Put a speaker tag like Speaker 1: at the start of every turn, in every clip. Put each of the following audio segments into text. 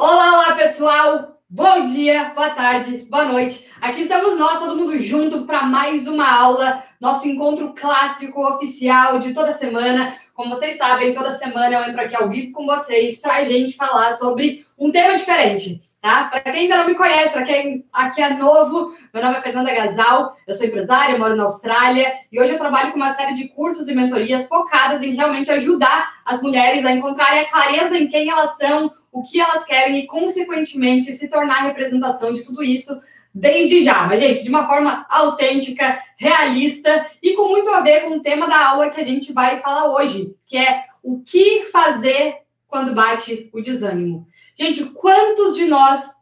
Speaker 1: Olá, olá, pessoal! Bom dia, boa tarde, boa noite. Aqui estamos nós, todo mundo junto, para mais uma aula, nosso encontro clássico oficial de toda semana. Como vocês sabem, toda semana eu entro aqui ao vivo com vocês para a gente falar sobre um tema diferente. Tá? Para quem ainda não me conhece, para quem aqui é novo, meu nome é Fernanda Gasal, eu sou empresária, moro na Austrália e hoje eu trabalho com uma série de cursos e mentorias focadas em realmente ajudar as mulheres a encontrarem a clareza em quem elas são, o que elas querem e, consequentemente, se tornar representação de tudo isso desde já. Mas, gente, de uma forma autêntica, realista e com muito a ver com o tema da aula que a gente vai falar hoje, que é o que fazer quando bate o desânimo. Gente, quantos de nós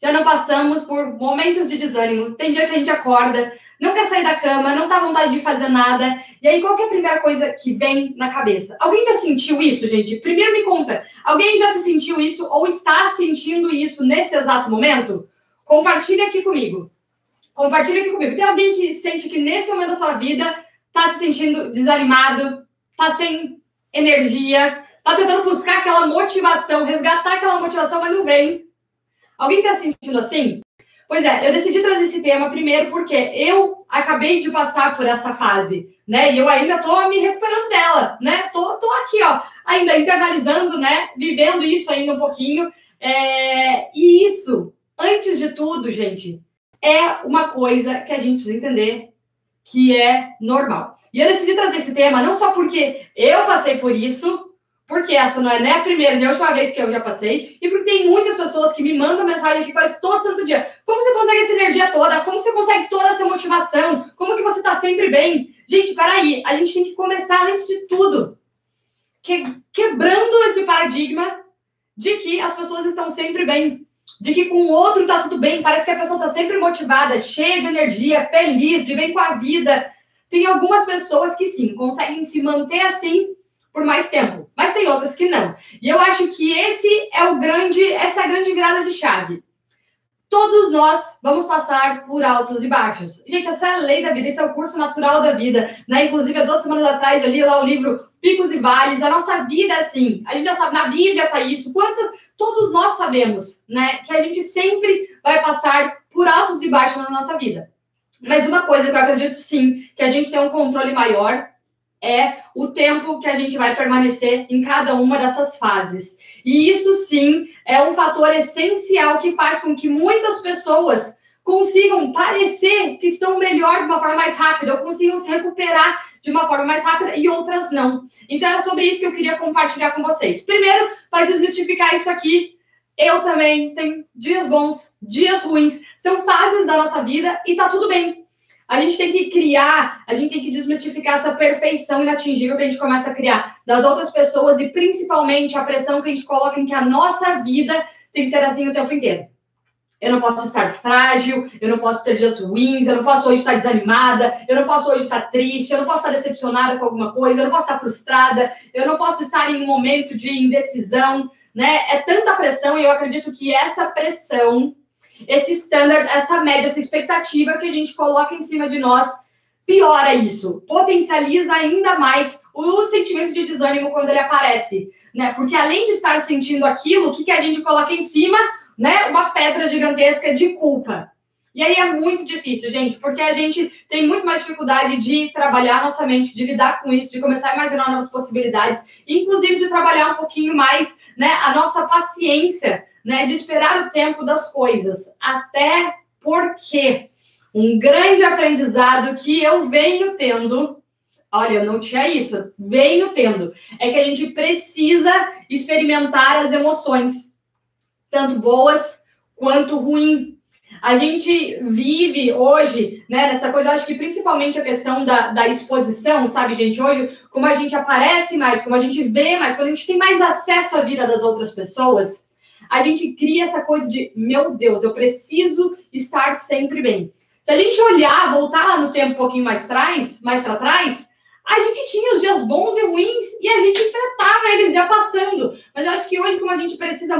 Speaker 1: já não passamos por momentos de desânimo? Tem dia que a gente acorda, não quer sair da cama, não tá vontade de fazer nada. E aí, qual é a primeira coisa que vem na cabeça? Alguém já sentiu isso, gente? Primeiro me conta, alguém já se sentiu isso ou está sentindo isso nesse exato momento? Compartilha aqui comigo. Compartilha aqui comigo. Tem alguém que sente que nesse momento da sua vida tá se sentindo desanimado, tá sem energia, Tá tentando buscar aquela motivação, resgatar aquela motivação, mas não vem. Alguém tá sentindo assim? Pois é, eu decidi trazer esse tema primeiro porque eu acabei de passar por essa fase, né? E eu ainda tô me recuperando dela, né? Tô, tô aqui, ó, ainda internalizando, né? Vivendo isso ainda um pouquinho. É... E isso, antes de tudo, gente, é uma coisa que a gente precisa entender que é normal. E eu decidi trazer esse tema não só porque eu passei por isso, porque essa não é nem a primeira nem a última vez que eu já passei, e porque tem muitas pessoas que me mandam mensagem aqui quase todo santo dia. Como você consegue essa energia toda? Como você consegue toda essa motivação? Como que você tá sempre bem? Gente, peraí, a gente tem que começar antes de tudo. Que, quebrando esse paradigma de que as pessoas estão sempre bem. De que com o outro tá tudo bem, parece que a pessoa tá sempre motivada, cheia de energia, feliz, de bem com a vida. Tem algumas pessoas que sim, conseguem se manter assim por mais tempo, mas tem outras que não. E eu acho que esse é o grande, essa é a grande virada de chave. Todos nós vamos passar por altos e baixos. Gente, essa é a lei da vida, esse é o curso natural da vida. Né? Inclusive, há duas semanas atrás eu li lá o livro Picos e Vales. A nossa vida é assim. A gente já sabe, na Bíblia está isso. Quanto, todos nós sabemos né, que a gente sempre vai passar por altos e baixos na nossa vida. Mas uma coisa que eu acredito sim, que a gente tem um controle maior é o tempo que a gente vai permanecer em cada uma dessas fases. E isso sim é um fator essencial que faz com que muitas pessoas consigam parecer que estão melhor de uma forma mais rápida, ou consigam se recuperar de uma forma mais rápida e outras não. Então é sobre isso que eu queria compartilhar com vocês. Primeiro, para desmistificar isso aqui, eu também tenho dias bons, dias ruins, são fases da nossa vida e tá tudo bem. A gente tem que criar, a gente tem que desmistificar essa perfeição inatingível que a gente começa a criar das outras pessoas e principalmente a pressão que a gente coloca em que a nossa vida tem que ser assim o tempo inteiro. Eu não posso estar frágil, eu não posso ter dias ruins, eu não posso hoje estar desanimada, eu não posso hoje estar triste, eu não posso estar decepcionada com alguma coisa, eu não posso estar frustrada, eu não posso estar em um momento de indecisão, né? É tanta pressão e eu acredito que essa pressão esse standard, essa média, essa expectativa que a gente coloca em cima de nós, piora isso, potencializa ainda mais o sentimento de desânimo quando ele aparece, né? Porque além de estar sentindo aquilo, o que, que a gente coloca em cima, né? Uma pedra gigantesca de culpa. E aí é muito difícil, gente, porque a gente tem muito mais dificuldade de trabalhar nossa mente, de lidar com isso, de começar a imaginar novas possibilidades, inclusive de trabalhar um pouquinho mais, né, a nossa paciência né, de esperar o tempo das coisas. Até porque um grande aprendizado que eu venho tendo, olha, eu não tinha isso, venho tendo, é que a gente precisa experimentar as emoções, tanto boas quanto ruins. A gente vive hoje, né, nessa coisa, acho que principalmente a questão da, da exposição, sabe, gente? Hoje, como a gente aparece mais, como a gente vê mais, quando a gente tem mais acesso à vida das outras pessoas, a gente cria essa coisa de, meu Deus, eu preciso estar sempre bem. Se a gente olhar, voltar lá no tempo um pouquinho mais atrás, mais para trás, a gente tinha os dias bons e ruins e a gente tratava eles já passando. Mas eu acho que hoje, como a gente precisa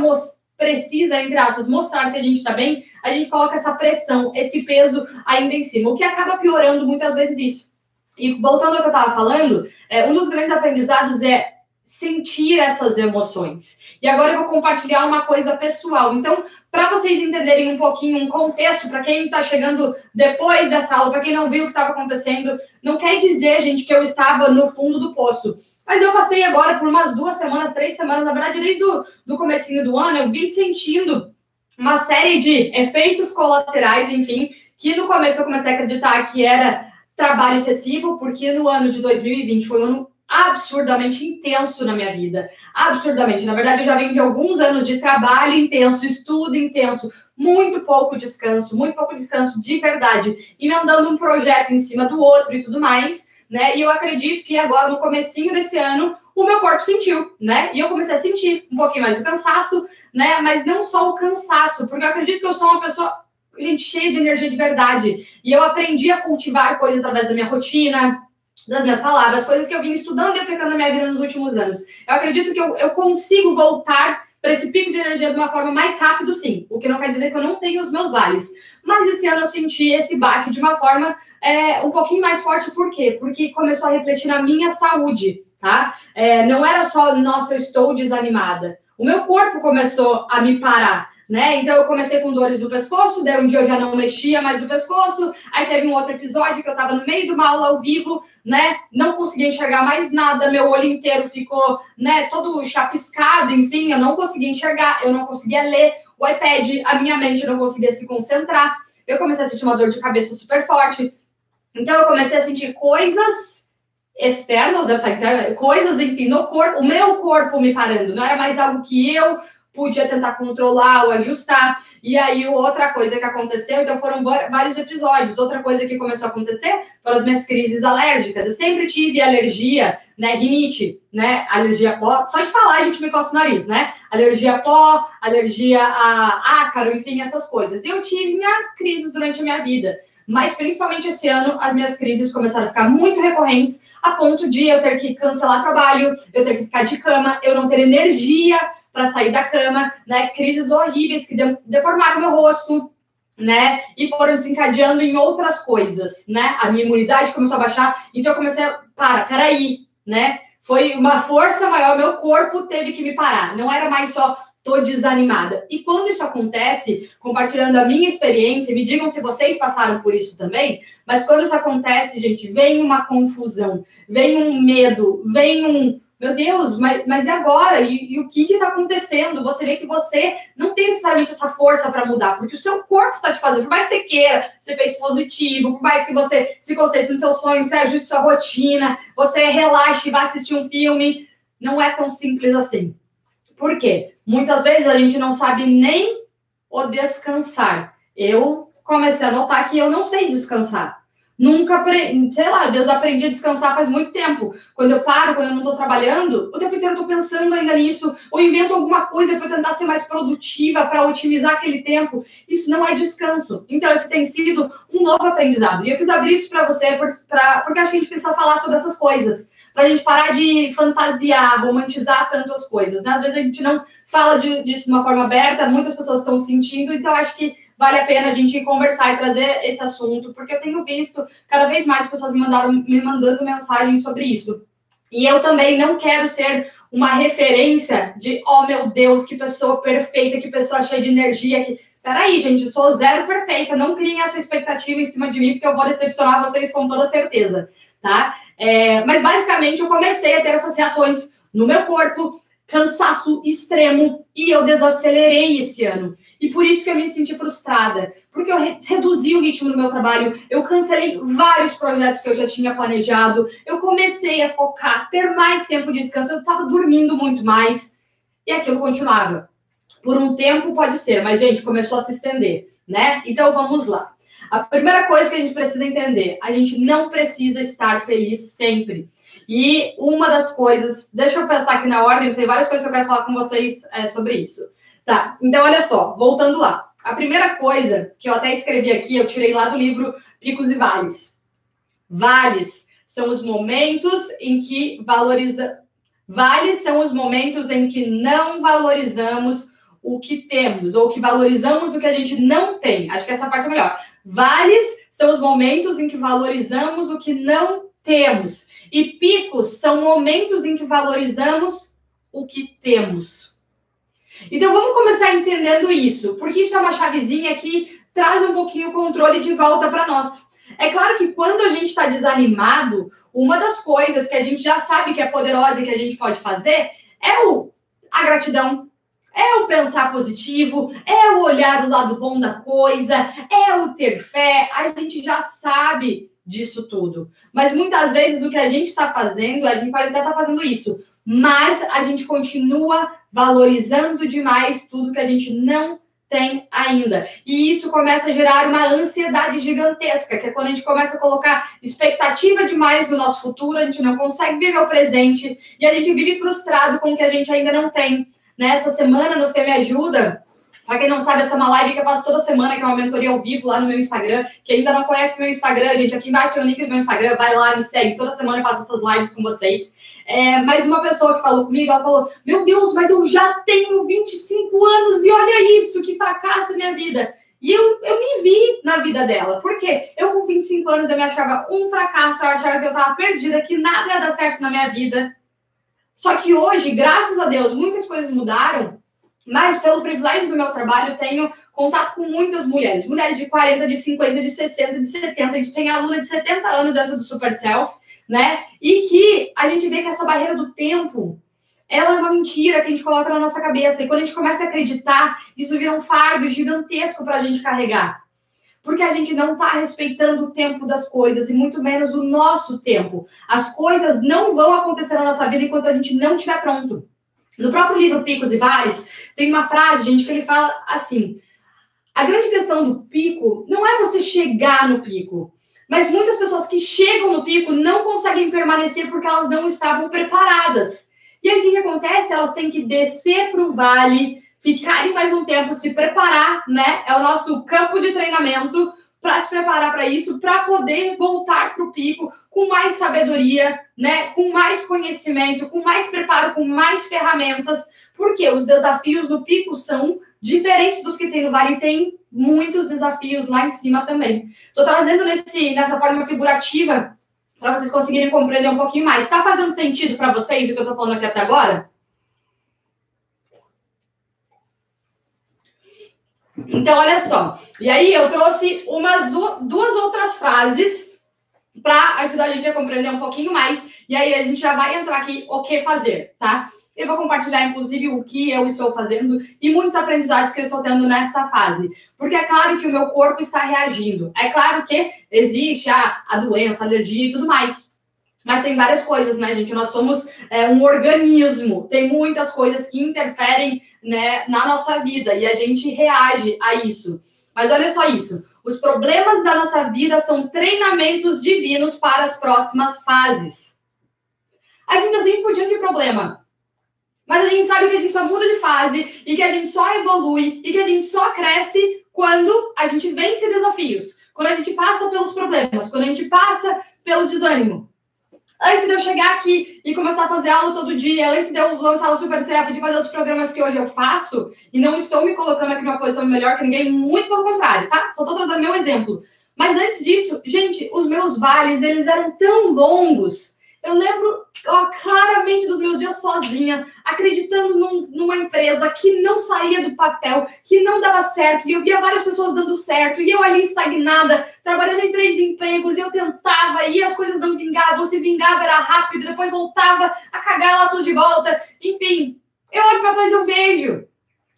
Speaker 1: precisa, entre aspas, mostrar que a gente está bem, a gente coloca essa pressão, esse peso ainda em cima, o que acaba piorando muitas vezes isso. E voltando ao que eu estava falando, é, um dos grandes aprendizados é sentir essas emoções. E agora eu vou compartilhar uma coisa pessoal. Então, para vocês entenderem um pouquinho um contexto, para quem está chegando depois dessa aula, para quem não viu o que estava acontecendo, não quer dizer, gente, que eu estava no fundo do poço. Mas eu passei agora por umas duas semanas, três semanas, na verdade, desde o do comecinho do ano, eu vim sentindo uma série de efeitos colaterais, enfim, que no começo eu comecei a acreditar que era trabalho excessivo, porque no ano de 2020 foi um ano absurdamente intenso na minha vida. Absurdamente. Na verdade, eu já venho de alguns anos de trabalho intenso, estudo intenso, muito pouco descanso, muito pouco descanso de verdade, e me andando um projeto em cima do outro e tudo mais, né? E eu acredito que agora, no comecinho desse ano, o meu corpo sentiu, né? E eu comecei a sentir um pouquinho mais o cansaço, né? Mas não só o cansaço, porque eu acredito que eu sou uma pessoa, gente, cheia de energia de verdade. E eu aprendi a cultivar coisas através da minha rotina, das minhas palavras, coisas que eu vim estudando e aplicando na minha vida nos últimos anos. Eu acredito que eu, eu consigo voltar para esse pico de energia de uma forma mais rápido, sim. O que não quer dizer que eu não tenho os meus vales. Mas esse ano eu senti esse baque de uma forma é, um pouquinho mais forte, por quê? Porque começou a refletir na minha saúde, tá? É, não era só, nossa, eu estou desanimada. O meu corpo começou a me parar né? Então eu comecei com dores no pescoço, daí um dia eu já não mexia mais o pescoço, aí teve um outro episódio que eu estava no meio de uma aula ao vivo, né? Não conseguia enxergar mais nada, meu olho inteiro ficou, né, todo chapiscado, enfim, eu não conseguia enxergar, eu não conseguia ler o iPad, a minha mente não conseguia se concentrar. Eu comecei a sentir uma dor de cabeça super forte. Então eu comecei a sentir coisas externas, deve estar interna, coisas, enfim, no corpo, o meu corpo me parando, não era mais algo que eu podia tentar controlar ou ajustar. E aí, outra coisa que aconteceu, então foram vários episódios. Outra coisa que começou a acontecer foram as minhas crises alérgicas. Eu sempre tive alergia, né? Rinite, né? Alergia pó. Só de falar a gente me coça o nariz, né? Alergia a pó, alergia a ácaro, enfim, essas coisas. Eu tinha crises durante a minha vida. Mas principalmente esse ano, as minhas crises começaram a ficar muito recorrentes, a ponto de eu ter que cancelar trabalho, eu ter que ficar de cama, eu não ter energia para sair da cama, né? Crises horríveis que deformaram meu rosto, né? E foram desencadeando em outras coisas, né? A minha imunidade começou a baixar, então eu comecei a, para, peraí, né? Foi uma força maior, meu corpo teve que me parar. Não era mais só tô desanimada. E quando isso acontece, compartilhando a minha experiência, me digam se vocês passaram por isso também, mas quando isso acontece, gente, vem uma confusão, vem um medo, vem um, meu Deus, mas, mas e agora? E, e o que está acontecendo? Você vê que você não tem necessariamente essa força para mudar, porque o seu corpo está te fazendo. Por mais que você queira, você fez positivo, por mais que você se concentre no seu sonho, você ajuste sua rotina, você relaxe e vá assistir um filme, não é tão simples assim. Por quê? Muitas vezes a gente não sabe nem o descansar. Eu comecei a notar que eu não sei descansar. Nunca, sei lá, Deus aprendi a descansar faz muito tempo. Quando eu paro, quando eu não estou trabalhando, o tempo inteiro eu estou pensando ainda nisso, ou invento alguma coisa para tentar ser mais produtiva, para otimizar aquele tempo. Isso não é descanso. Então, esse tem sido um novo aprendizado. E eu quis abrir isso para você, pra, porque acho que a gente precisa falar sobre essas coisas, para a gente parar de fantasiar, romantizar tanto as coisas. Né? Às vezes a gente não fala de, disso de uma forma aberta, muitas pessoas estão sentindo, então acho que vale a pena a gente conversar e trazer esse assunto, porque eu tenho visto cada vez mais pessoas me, mandaram, me mandando mensagens sobre isso. E eu também não quero ser uma referência de, oh meu Deus, que pessoa perfeita, que pessoa cheia de energia. Que... Peraí, gente, eu sou zero perfeita. Não criem essa expectativa em cima de mim, porque eu vou decepcionar vocês com toda certeza, tá? É, mas basicamente eu comecei a ter essas reações no meu corpo, cansaço extremo e eu desacelerei esse ano. E por isso que eu me senti frustrada, porque eu re reduzi o ritmo do meu trabalho, eu cancelei vários projetos que eu já tinha planejado, eu comecei a focar, ter mais tempo de descanso, eu estava dormindo muito mais e aquilo continuava. Por um tempo pode ser, mas gente, começou a se estender, né? Então vamos lá. A primeira coisa que a gente precisa entender, a gente não precisa estar feliz sempre. E uma das coisas, deixa eu pensar aqui na ordem, tem várias coisas que eu quero falar com vocês é, sobre isso. Tá, então olha só, voltando lá. A primeira coisa que eu até escrevi aqui, eu tirei lá do livro Picos e Vales. Vales são os momentos em que valoriza. Vales são os momentos em que não valorizamos o que temos, ou que valorizamos o que a gente não tem. Acho que essa parte é melhor. Vales são os momentos em que valorizamos o que não temos. E picos são momentos em que valorizamos o que temos. Então vamos começar entendendo isso, porque isso é uma chavezinha que traz um pouquinho o controle de volta para nós. É claro que quando a gente está desanimado, uma das coisas que a gente já sabe que é poderosa e que a gente pode fazer é o, a gratidão, é o pensar positivo, é o olhar o lado bom da coisa, é o ter fé. A gente já sabe disso tudo. Mas muitas vezes o que a gente está fazendo, a gente pode até estar tá fazendo isso, mas a gente continua valorizando demais tudo que a gente não tem ainda. E isso começa a gerar uma ansiedade gigantesca, que é quando a gente começa a colocar expectativa demais no nosso futuro, a gente não consegue viver o presente e a gente vive frustrado com o que a gente ainda não tem. Nessa semana no Fê Me Ajuda, para quem não sabe, essa é uma live que eu faço toda semana, que é uma mentoria ao vivo lá no meu Instagram. Quem ainda não conhece meu Instagram, gente, aqui embaixo tem o link do meu Instagram, vai lá, me segue. Toda semana eu faço essas lives com vocês. É, mas uma pessoa que falou comigo, ela falou: Meu Deus, mas eu já tenho 25 anos e olha isso, que fracasso minha vida. E eu, eu me vi na vida dela. Por quê? Eu, com 25 anos, eu me achava um fracasso, eu achava que eu estava perdida, que nada ia dar certo na minha vida. Só que hoje, graças a Deus, muitas coisas mudaram mas, pelo privilégio do meu trabalho, eu tenho contato com muitas mulheres. Mulheres de 40, de 50, de 60, de 70. A gente tem aluna de 70 anos dentro do Super Self, né? E que a gente vê que essa barreira do tempo, ela é uma mentira que a gente coloca na nossa cabeça. E quando a gente começa a acreditar, isso vira um fardo gigantesco para a gente carregar. Porque a gente não está respeitando o tempo das coisas, e muito menos o nosso tempo. As coisas não vão acontecer na nossa vida enquanto a gente não estiver pronto. No próprio livro Picos e Vales, tem uma frase, gente, que ele fala assim: a grande questão do pico não é você chegar no pico, mas muitas pessoas que chegam no pico não conseguem permanecer porque elas não estavam preparadas. E aí o que, que acontece? Elas têm que descer para o vale, ficarem mais um tempo, se preparar, né? É o nosso campo de treinamento para se preparar para isso, para poder voltar para o pico com mais sabedoria, né? Com mais conhecimento, com mais preparo, com mais ferramentas, porque os desafios do pico são diferentes dos que tem no vale, tem muitos desafios lá em cima também. Estou trazendo nesse, nessa forma figurativa para vocês conseguirem compreender um pouquinho mais. Está fazendo sentido para vocês o que eu estou falando aqui até agora? Então, olha só. E aí, eu trouxe umas duas outras frases para ajudar a gente a compreender um pouquinho mais. E aí, a gente já vai entrar aqui o que fazer, tá? Eu vou compartilhar, inclusive, o que eu estou fazendo e muitos aprendizados que eu estou tendo nessa fase. Porque é claro que o meu corpo está reagindo. É claro que existe a, a doença, a alergia e tudo mais. Mas tem várias coisas, né, gente? Nós somos é, um organismo. Tem muitas coisas que interferem né, na nossa vida e a gente reage a isso. Mas olha só isso: os problemas da nossa vida são treinamentos divinos para as próximas fases. A gente está sempre fugindo de problema. Mas a gente sabe que a gente só muda de fase e que a gente só evolui e que a gente só cresce quando a gente vence desafios, quando a gente passa pelos problemas, quando a gente passa pelo desânimo antes de eu chegar aqui e começar a fazer aula todo dia, antes de eu lançar o Super CF, de fazer os programas que hoje eu faço, e não estou me colocando aqui numa posição melhor que ninguém, muito pelo contrário, tá? Só estou trazendo meu exemplo. Mas antes disso, gente, os meus vales, eles eram tão longos eu lembro ó, claramente dos meus dias sozinha, acreditando num, numa empresa que não saía do papel, que não dava certo, e eu via várias pessoas dando certo, e eu ali estagnada, trabalhando em três empregos, e eu tentava, e as coisas não vingavam, se vingava era rápido, depois voltava a cagar lá tudo de volta. Enfim, eu olho para trás e eu vejo.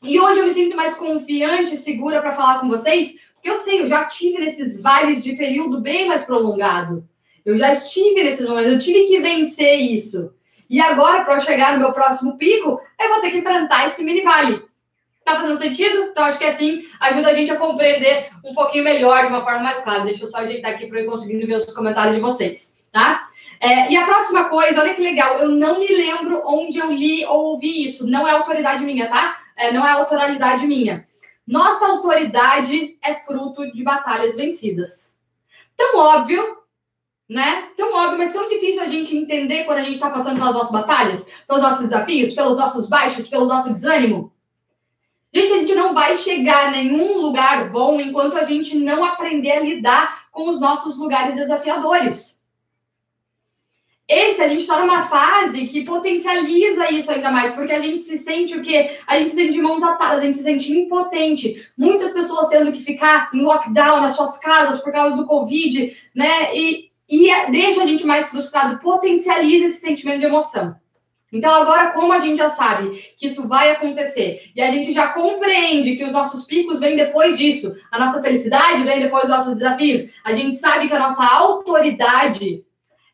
Speaker 1: E hoje eu me sinto mais confiante e segura para falar com vocês, porque eu sei, eu já tive nesses vales de período bem mais prolongado. Eu já estive nesses momentos, eu tive que vencer isso. E agora, para eu chegar no meu próximo pico, eu vou ter que enfrentar esse mini vale. Tá fazendo sentido? Então, acho que assim ajuda a gente a compreender um pouquinho melhor, de uma forma mais clara. Deixa eu só ajeitar aqui para eu ir conseguindo ver os comentários de vocês, tá? É, e a próxima coisa, olha que legal, eu não me lembro onde eu li ou ouvi isso. Não é autoridade minha, tá? É, não é autoralidade minha. Nossa autoridade é fruto de batalhas vencidas. Tão óbvio né? Tão óbvio, mas tão difícil a gente entender quando a gente está passando pelas nossas batalhas, pelos nossos desafios, pelos nossos baixos, pelo nosso desânimo. Gente, a gente não vai chegar a nenhum lugar bom enquanto a gente não aprender a lidar com os nossos lugares desafiadores. esse a gente está numa fase que potencializa isso ainda mais, porque a gente se sente o quê? A gente se sente de mãos atadas, a gente se sente impotente. Muitas pessoas tendo que ficar em lockdown nas suas casas por causa do Covid, né? E, e deixa a gente mais frustrado, potencializa esse sentimento de emoção. Então, agora, como a gente já sabe que isso vai acontecer e a gente já compreende que os nossos picos vêm depois disso, a nossa felicidade vem depois dos nossos desafios, a gente sabe que a nossa autoridade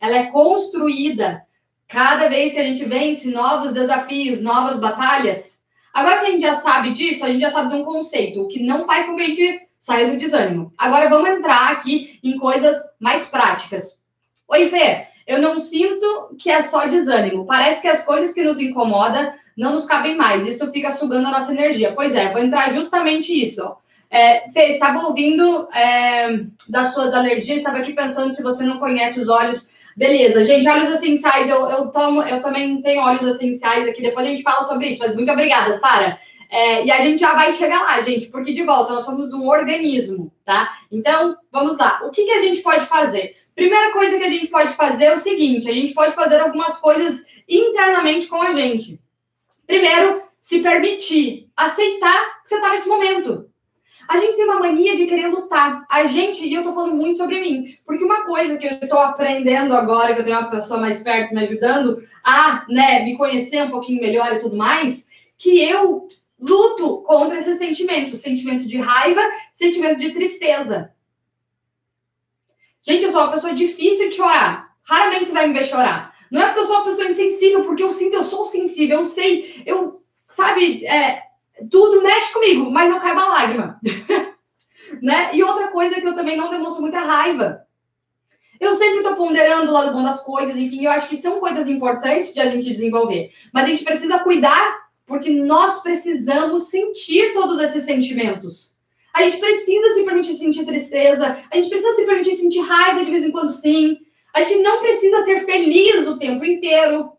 Speaker 1: ela é construída cada vez que a gente vence novos desafios, novas batalhas. Agora que a gente já sabe disso, a gente já sabe de um conceito, o que não faz com que a gente saia do desânimo. Agora vamos entrar aqui em coisas mais práticas. Oi, Fê, eu não sinto que é só desânimo. Parece que as coisas que nos incomodam não nos cabem mais. Isso fica sugando a nossa energia. Pois é, vou entrar justamente isso. É, Fê, estava ouvindo é, das suas alergias, estava aqui pensando se você não conhece os olhos Beleza, gente, óleos essenciais, eu, eu tomo, eu também tenho óleos essenciais aqui, depois a gente fala sobre isso, mas muito obrigada, Sara. É, e a gente já vai chegar lá, gente, porque de volta nós somos um organismo, tá? Então, vamos lá. O que, que a gente pode fazer? Primeira coisa que a gente pode fazer é o seguinte: a gente pode fazer algumas coisas internamente com a gente. Primeiro, se permitir aceitar que você está nesse momento. A gente tem uma mania de querer lutar. A gente, e eu tô falando muito sobre mim, porque uma coisa que eu estou aprendendo agora, que eu tenho uma pessoa mais perto me ajudando a, né, me conhecer um pouquinho melhor e tudo mais, que eu luto contra esse sentimento, sentimento de raiva, sentimento de tristeza. Gente, eu sou uma pessoa difícil de chorar. Raramente você vai me ver chorar. Não é porque eu sou uma pessoa insensível, porque eu sinto, eu sou sensível, eu sei, eu, sabe, é, tudo mexe comigo, mas não cai uma lágrima. né? E outra coisa é que eu também não demonstro muita raiva. Eu sempre estou ponderando o lado bom das coisas, enfim, eu acho que são coisas importantes de a gente desenvolver. Mas a gente precisa cuidar, porque nós precisamos sentir todos esses sentimentos. A gente precisa se permitir sentir tristeza, a gente precisa se permitir sentir raiva de vez em quando, sim. A gente não precisa ser feliz o tempo inteiro,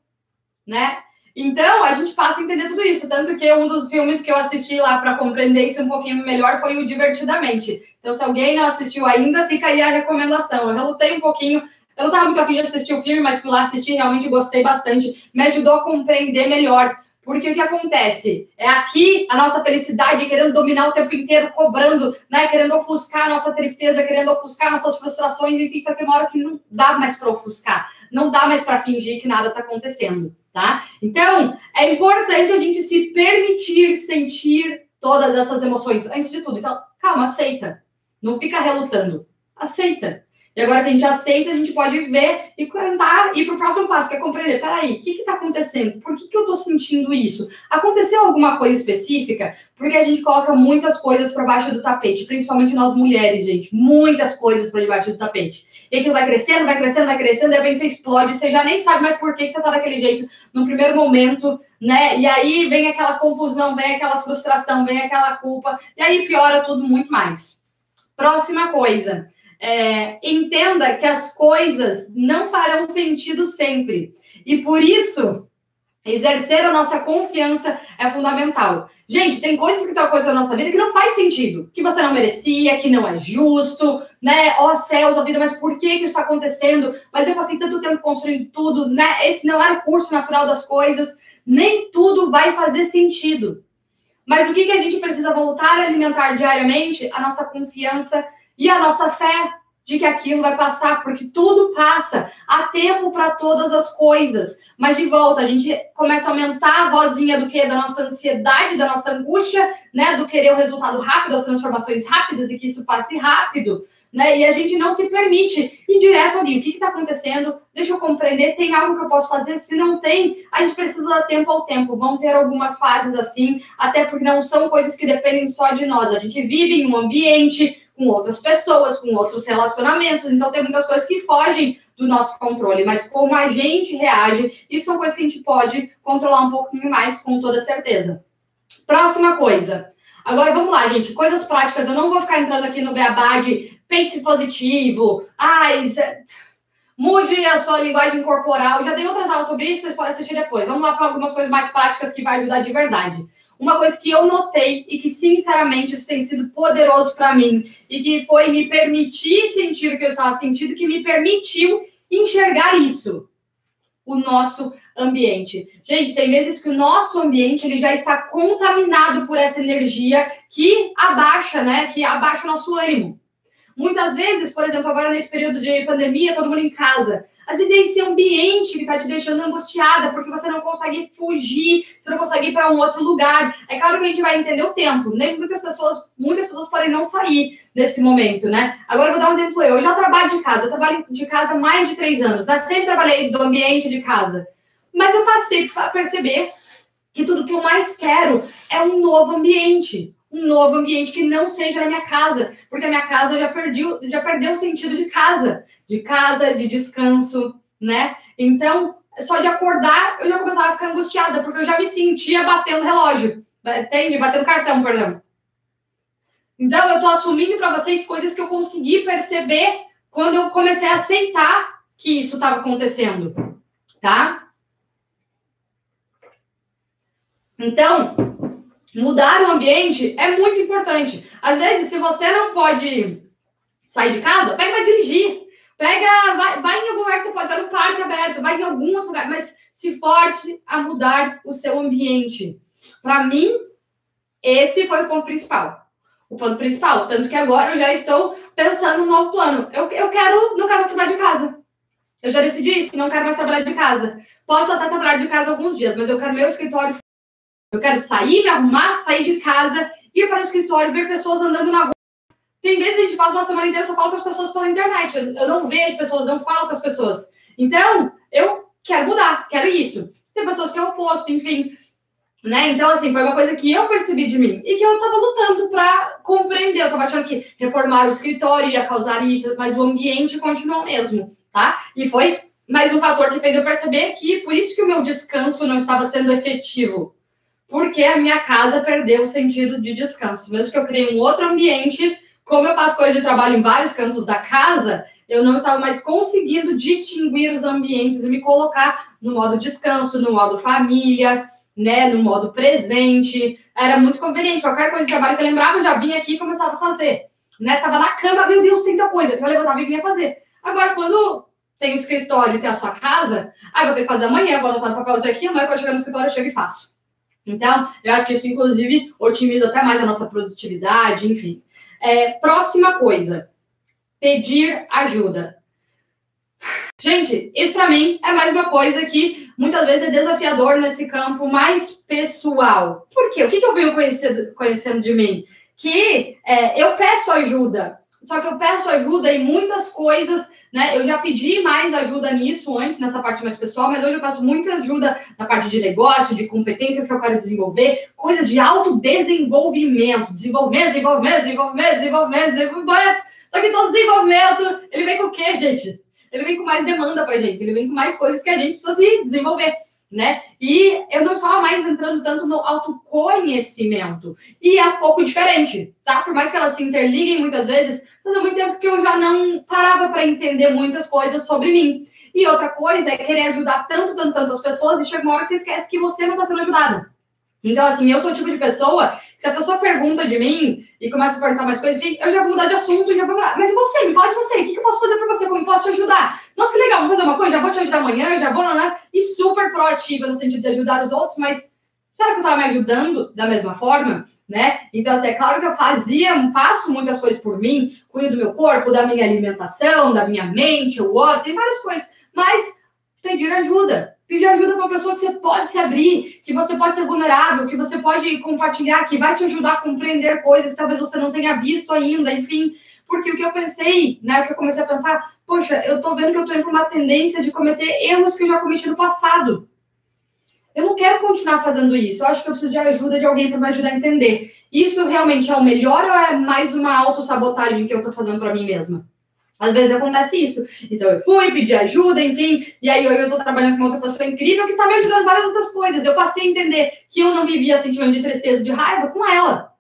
Speaker 1: né? Então, a gente passa a entender tudo isso. Tanto que um dos filmes que eu assisti lá para compreender isso um pouquinho melhor foi o Divertidamente. Então, se alguém não assistiu ainda, fica aí a recomendação. Eu relutei um pouquinho. Eu não estava muito afim de assistir o filme, mas fui lá assistir, realmente gostei bastante. Me ajudou a compreender melhor. Porque o que acontece? É aqui a nossa felicidade querendo dominar o tempo inteiro, cobrando, né? Querendo ofuscar a nossa tristeza, querendo ofuscar nossas frustrações, enfim, só que uma hora que não dá mais para ofuscar, não dá mais para fingir que nada está acontecendo tá? Então, é importante a gente se permitir sentir todas essas emoções antes de tudo. Então, calma, aceita. Não fica relutando. Aceita. E agora que a gente aceita, a gente pode ver e tentar ir para o próximo passo, que é compreender. Peraí, o que está acontecendo? Por que, que eu estou sentindo isso? Aconteceu alguma coisa específica? Porque a gente coloca muitas coisas para baixo do tapete, principalmente nós mulheres, gente. Muitas coisas para debaixo do tapete. E aquilo vai crescendo, vai crescendo, vai crescendo, de repente você explode, você já nem sabe mais por que, que você está daquele jeito no primeiro momento, né? E aí vem aquela confusão, vem aquela frustração, vem aquela culpa, e aí piora tudo muito mais. Próxima coisa é, entenda que as coisas não farão sentido sempre. E por isso, exercer a nossa confiança é fundamental. Gente, tem coisas que estão acontecendo na nossa vida que não faz sentido, que você não merecia, que não é justo, né? Ó oh, céus, ó vida, mas por que, que isso está acontecendo? Mas eu passei tanto tempo construindo tudo, né? Esse não era o curso natural das coisas. Nem tudo vai fazer sentido. Mas o que, que a gente precisa voltar a alimentar diariamente? A nossa confiança e a nossa fé de que aquilo vai passar, porque tudo passa. Há tempo para todas as coisas. Mas de volta, a gente começa a aumentar a vozinha do que? Da nossa ansiedade, da nossa angústia, né? Do querer o resultado rápido, as transformações rápidas e que isso passe rápido. Né? E a gente não se permite ir direto ali. O que está acontecendo? Deixa eu compreender. Tem algo que eu posso fazer? Se não tem, a gente precisa dar tempo ao tempo. Vão ter algumas fases assim, até porque não são coisas que dependem só de nós. A gente vive em um ambiente com outras pessoas, com outros relacionamentos. Então, tem muitas coisas que fogem do nosso controle, mas como a gente reage, isso são coisas que a gente pode controlar um pouquinho mais, com toda certeza. Próxima coisa. Agora vamos lá, gente. Coisas práticas. Eu não vou ficar entrando aqui no beabá de pense positivo. Ai, mude a sua linguagem corporal. Já dei outras aulas sobre isso, vocês podem assistir depois. Vamos lá para algumas coisas mais práticas que vai ajudar de verdade. Uma coisa que eu notei e que, sinceramente, isso tem sido poderoso para mim e que foi me permitir sentir o que eu estava sentindo, que me permitiu enxergar isso. o nosso ambiente. Gente, tem vezes que o nosso ambiente ele já está contaminado por essa energia que abaixa, né? Que abaixa o nosso ânimo. Muitas vezes, por exemplo, agora nesse período de pandemia, todo mundo em casa. Às vezes é esse ambiente que está te deixando angustiada, porque você não consegue fugir, você não consegue ir para um outro lugar. É claro que a gente vai entender o tempo. Nem muitas pessoas, muitas pessoas podem não sair nesse momento, né? Agora eu vou dar um exemplo. Eu, eu já trabalho de casa, eu trabalho de casa há mais de três anos, né? Sempre trabalhei do ambiente de casa. Mas eu passei a perceber que tudo que eu mais quero é um novo ambiente um novo ambiente que não seja na minha casa, porque a minha casa já perdeu, já perdeu o sentido de casa, de casa, de descanso, né? Então, só de acordar, eu já começava a ficar angustiada, porque eu já me sentia batendo relógio, entende? Batendo cartão, perdão. Então, eu tô assumindo para vocês coisas que eu consegui perceber quando eu comecei a aceitar que isso estava acontecendo, tá? Então, mudar o ambiente é muito importante. Às vezes, se você não pode sair de casa, pega vai dirigir. Pega, vai, vai em algum lugar que você pode, vai no parque aberto, vai em algum outro lugar, mas se force a mudar o seu ambiente. Para mim, esse foi o ponto principal. O ponto principal. Tanto que agora eu já estou pensando no novo plano. Eu, eu quero, não quero mais trabalhar de casa. Eu já decidi isso, não quero mais trabalhar de casa. Posso até trabalhar de casa alguns dias, mas eu quero meu escritório eu quero sair, me arrumar, sair de casa, ir para o escritório, ver pessoas andando na rua. Tem vezes a gente passa uma semana inteira só fala com as pessoas pela internet. Eu, eu não vejo pessoas, não falo com as pessoas. Então, eu quero mudar, quero isso. Tem pessoas que é o oposto, enfim. Né? Então, assim, foi uma coisa que eu percebi de mim e que eu tava lutando para compreender. Eu tava achando que reformar o escritório ia causar isso, mas o ambiente continuou mesmo, tá? E foi mais um fator que fez eu perceber que por isso que o meu descanso não estava sendo efetivo porque a minha casa perdeu o sentido de descanso. Mesmo que eu criei um outro ambiente, como eu faço coisa de trabalho em vários cantos da casa, eu não estava mais conseguindo distinguir os ambientes e me colocar no modo descanso, no modo família, né, no modo presente. Era muito conveniente. Qualquer coisa de trabalho que eu lembrava, eu já vinha aqui e começava a fazer. Né? Tava na cama, meu Deus, tanta coisa. Eu levantava e vinha fazer. Agora, quando tem o escritório e tem a sua casa, aí vou ter que fazer amanhã, vou anotar no papelzinho aqui, amanhã quando eu chegar no escritório eu chego e faço. Então, eu acho que isso, inclusive, otimiza até mais a nossa produtividade, enfim. É, próxima coisa: pedir ajuda. Gente, isso para mim é mais uma coisa que muitas vezes é desafiador nesse campo mais pessoal. Por quê? O que, que eu venho conhecendo, conhecendo de mim? Que é, eu peço ajuda, só que eu peço ajuda em muitas coisas né? Eu já pedi mais ajuda nisso antes, nessa parte mais pessoal, mas hoje eu passo muita ajuda na parte de negócio, de competências que eu quero desenvolver, coisas de autodesenvolvimento, desenvolvimento, desenvolvimento, desenvolvimento, desenvolvimento, desenvolvimento. Só que todo desenvolvimento, ele vem com o quê, gente? Ele vem com mais demanda pra gente, ele vem com mais coisas que a gente precisa se desenvolver né? E eu não estava mais entrando tanto no autoconhecimento. E é um pouco diferente, tá? Por mais que elas se interliguem muitas vezes, faz muito tempo que eu já não parava para entender muitas coisas sobre mim. E outra coisa é querer ajudar tanto, tanto, tantas pessoas e chega uma hora que você esquece que você não está sendo ajudada. Então, assim, eu sou o tipo de pessoa que se a pessoa pergunta de mim e começa a perguntar mais coisas, eu já vou mudar de assunto já vou mudar. Mas e você? Me fala de você. O que eu posso fazer para você? Como posso te ajudar? Nossa, que legal, vamos fazer uma coisa? Já vou te ajudar amanhã, já vou, super proativa no sentido de ajudar os outros, mas será que eu estava me ajudando da mesma forma? Né? Então, assim, é claro que eu fazia, faço muitas coisas por mim, cuido do meu corpo, da minha alimentação, da minha mente, o outro, tem várias coisas, mas pedir ajuda Pedir ajuda para uma pessoa que você pode se abrir, que você pode ser vulnerável, que você pode compartilhar, que vai te ajudar a compreender coisas que talvez você não tenha visto ainda, enfim. Porque o que eu pensei, né, o que eu comecei a pensar, poxa, eu tô vendo que eu tô indo para uma tendência de cometer erros que eu já cometi no passado. Eu não quero continuar fazendo isso. Eu acho que eu preciso de ajuda de alguém para me ajudar a entender. Isso realmente é o melhor ou é mais uma autossabotagem que eu tô fazendo para mim mesma? Às vezes acontece isso. Então eu fui, pedi ajuda, enfim, e aí eu tô trabalhando com outra pessoa incrível que tá me ajudando várias outras coisas. Eu passei a entender que eu não vivia sentimento de tristeza, de raiva com ela.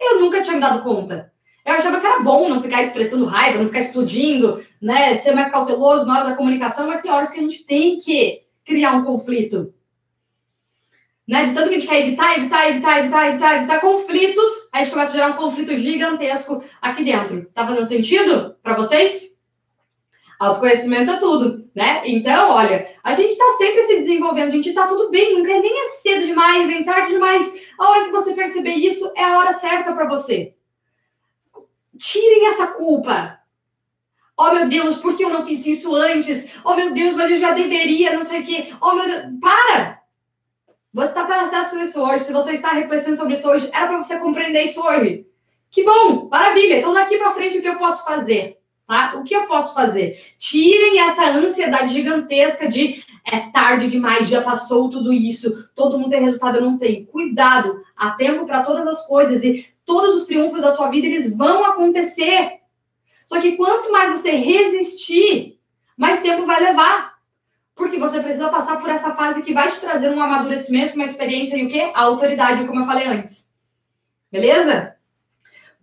Speaker 1: Eu nunca tinha me dado conta. Eu achava que era bom não ficar expressando raiva, não ficar explodindo, né? Ser mais cauteloso na hora da comunicação, mas tem horas que a gente tem que criar um conflito né? De tanto que a gente quer evitar, evitar, evitar, evitar, evitar, evitar conflitos, a gente começa a gerar um conflito gigantesco aqui dentro. Tá fazendo sentido para vocês? Autoconhecimento é tudo, né? Então, olha, a gente está sempre se desenvolvendo, a gente está tudo bem, nunca é nem é cedo demais, nem tarde demais. A hora que você perceber isso é a hora certa para você. Tirem essa culpa. Oh, meu Deus, por que eu não fiz isso antes? Oh, meu Deus, mas eu já deveria, não sei o quê. Oh, meu Deus, para! Você está tendo acesso a isso hoje. Se você está refletindo sobre isso hoje, era para você compreender isso hoje. Que bom, maravilha. Então, daqui para frente, o que eu posso fazer? Tá? O que eu posso fazer? Tirem essa ansiedade gigantesca de é tarde demais, já passou tudo isso, todo mundo tem resultado, eu não tenho. Cuidado, há tempo para todas as coisas e todos os triunfos da sua vida eles vão acontecer. Só que quanto mais você resistir, mais tempo vai levar. Porque você precisa passar por essa fase que vai te trazer um amadurecimento, uma experiência e o quê? A autoridade, como eu falei antes. Beleza?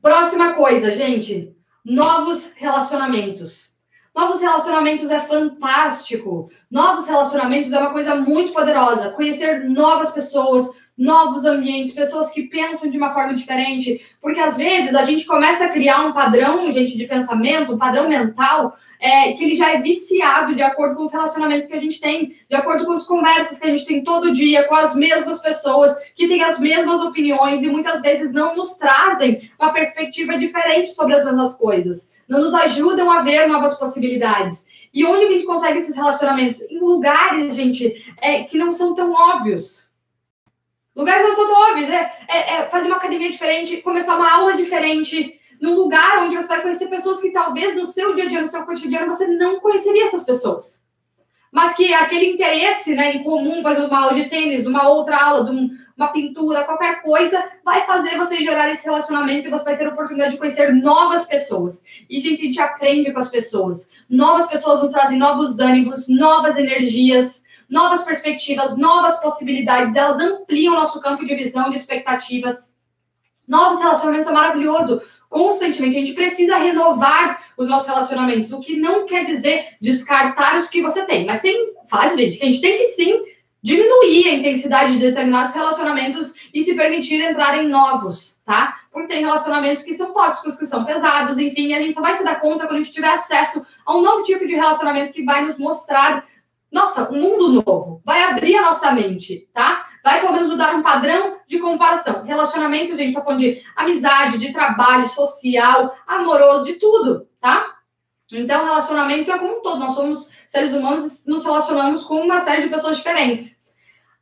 Speaker 1: Próxima coisa, gente novos relacionamentos. Novos relacionamentos é fantástico. Novos relacionamentos é uma coisa muito poderosa. Conhecer novas pessoas, novos ambientes, pessoas que pensam de uma forma diferente, porque às vezes a gente começa a criar um padrão, gente, de pensamento, um padrão mental, é, que ele já é viciado de acordo com os relacionamentos que a gente tem, de acordo com as conversas que a gente tem todo dia com as mesmas pessoas, que têm as mesmas opiniões e muitas vezes não nos trazem uma perspectiva diferente sobre as mesmas coisas, não nos ajudam a ver novas possibilidades. E onde a gente consegue esses relacionamentos? Em lugares, gente, é, que não são tão óbvios Lugares não são óbvios. É, é, é, fazer uma academia diferente, começar uma aula diferente, num lugar onde você vai conhecer pessoas que talvez no seu dia a dia, no seu cotidiano, você não conheceria essas pessoas. Mas que aquele interesse né, em comum, por exemplo, uma aula de tênis, uma outra aula, de um, uma pintura, qualquer coisa, vai fazer você gerar esse relacionamento e você vai ter a oportunidade de conhecer novas pessoas. E, gente, a gente aprende com as pessoas. Novas pessoas nos trazem novos ânimos, novas energias novas perspectivas, novas possibilidades, elas ampliam o nosso campo de visão, de expectativas. Novos relacionamentos é maravilhoso. Constantemente, a gente precisa renovar os nossos relacionamentos, o que não quer dizer descartar os que você tem, mas tem faz, gente, que a gente tem que sim diminuir a intensidade de determinados relacionamentos e se permitir entrar em novos, tá? Porque tem relacionamentos que são tóxicos, que são pesados, enfim, a gente só vai se dar conta quando a gente tiver acesso a um novo tipo de relacionamento que vai nos mostrar nossa, um mundo novo. Vai abrir a nossa mente, tá? Vai pelo menos mudar um padrão de comparação. Relacionamento, gente, tá falando de amizade, de trabalho, social, amoroso, de tudo, tá? Então, relacionamento é como um todo. Nós somos seres humanos, nos relacionamos com uma série de pessoas diferentes.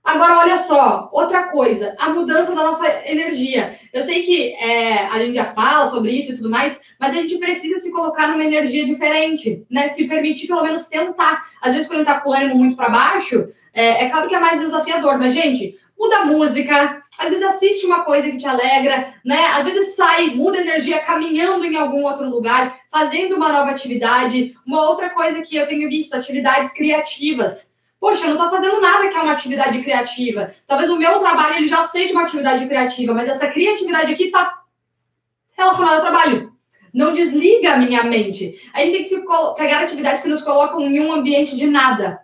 Speaker 1: Agora, olha só, outra coisa, a mudança da nossa energia. Eu sei que é, a gente já fala sobre isso e tudo mais, mas a gente precisa se colocar numa energia diferente, né? Se permitir pelo menos tentar. Às vezes, quando tá com o ânimo muito para baixo, é, é, claro que é mais desafiador, mas, gente, muda a música, às vezes assiste uma coisa que te alegra, né? Às vezes sai, muda energia caminhando em algum outro lugar, fazendo uma nova atividade. Uma outra coisa que eu tenho visto, atividades criativas. Poxa, eu não estou fazendo nada que é uma atividade criativa. Talvez o meu trabalho ele já seja uma atividade criativa, mas essa criatividade aqui está relacionada ao trabalho não desliga a minha mente. A gente tem que se pegar atividades que nos colocam em um ambiente de nada,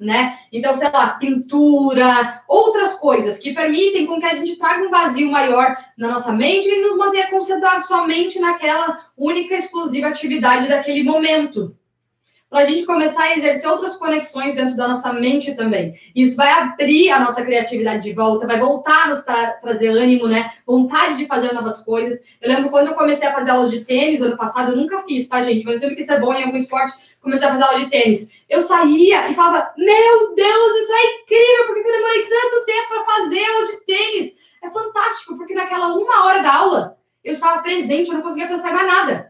Speaker 1: né? Então, sei lá, pintura, outras coisas que permitem com que a gente traga um vazio maior na nossa mente e nos mantenha concentrados somente naquela única exclusiva atividade daquele momento para a gente começar a exercer outras conexões dentro da nossa mente também. Isso vai abrir a nossa criatividade de volta, vai voltar a nos tra trazer ânimo, né? Vontade de fazer novas coisas. Eu lembro quando eu comecei a fazer aulas de tênis ano passado, eu nunca fiz, tá, gente? Mas eu sempre quis ser bom em algum esporte, comecei a fazer aula de tênis. Eu saía e falava: Meu Deus, isso é incrível, por que eu demorei tanto tempo para fazer aula de tênis? É fantástico, porque naquela uma hora da aula eu estava presente, eu não conseguia pensar em mais nada